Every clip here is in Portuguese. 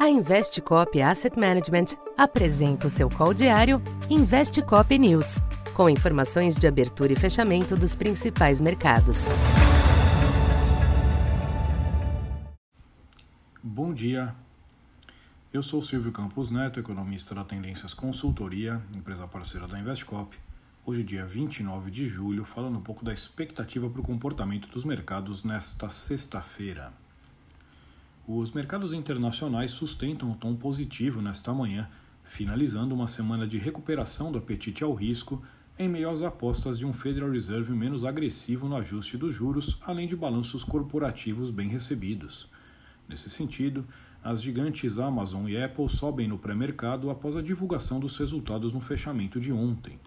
A Investcop Asset Management apresenta o seu call diário Investcop News, com informações de abertura e fechamento dos principais mercados. Bom dia. Eu sou Silvio Campos Neto, economista da Tendências Consultoria, empresa parceira da Investcop. Hoje, dia 29 de julho, falando um pouco da expectativa para o comportamento dos mercados nesta sexta-feira. Os mercados internacionais sustentam um tom positivo nesta manhã, finalizando uma semana de recuperação do apetite ao risco em meio às apostas de um Federal Reserve menos agressivo no ajuste dos juros, além de balanços corporativos bem recebidos. Nesse sentido, as gigantes Amazon e Apple sobem no pré-mercado após a divulgação dos resultados no fechamento de ontem.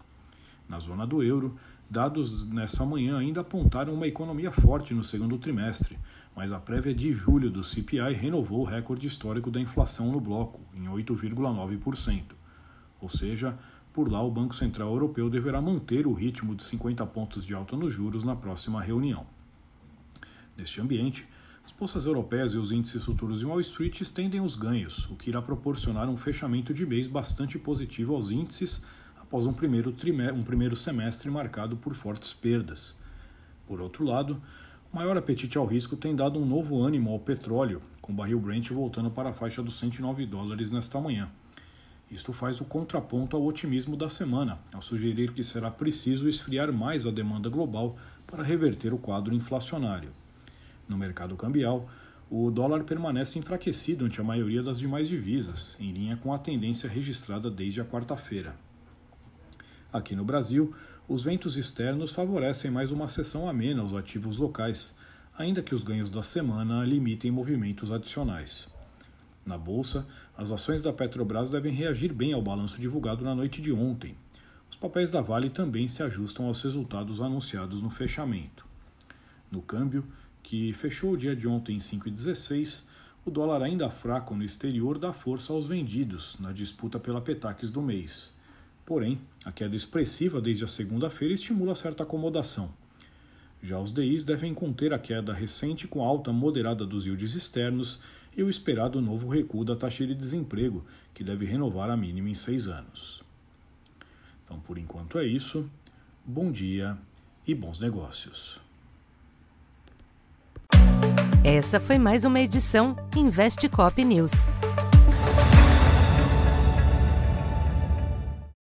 Na zona do euro, dados nessa manhã ainda apontaram uma economia forte no segundo trimestre, mas a prévia de julho do CPI renovou o recorde histórico da inflação no bloco, em 8,9%. Ou seja, por lá o Banco Central Europeu deverá manter o ritmo de 50 pontos de alta nos juros na próxima reunião. Neste ambiente, as bolsas europeias e os índices futuros de Wall Street estendem os ganhos, o que irá proporcionar um fechamento de mês bastante positivo aos índices após um primeiro, um primeiro semestre marcado por fortes perdas. Por outro lado, maior apetite ao risco tem dado um novo ânimo ao petróleo, com o barril Brent voltando para a faixa dos 109 dólares nesta manhã. Isto faz o contraponto ao otimismo da semana, ao sugerir que será preciso esfriar mais a demanda global para reverter o quadro inflacionário. No mercado cambial, o dólar permanece enfraquecido ante a maioria das demais divisas, em linha com a tendência registrada desde a quarta-feira. Aqui no Brasil, os ventos externos favorecem mais uma sessão amena aos ativos locais, ainda que os ganhos da semana limitem movimentos adicionais. Na bolsa, as ações da Petrobras devem reagir bem ao balanço divulgado na noite de ontem. Os papéis da Vale também se ajustam aos resultados anunciados no fechamento. No câmbio, que fechou o dia de ontem em 5,16, o dólar ainda fraco no exterior dá força aos vendidos na disputa pela Petax do mês. Porém, a queda expressiva desde a segunda-feira estimula certa acomodação. Já os DIs devem conter a queda recente com alta moderada dos yields externos e o esperado novo recuo da taxa de desemprego, que deve renovar a mínima em seis anos. Então, por enquanto é isso. Bom dia e bons negócios. Essa foi mais uma edição Investe Cop News.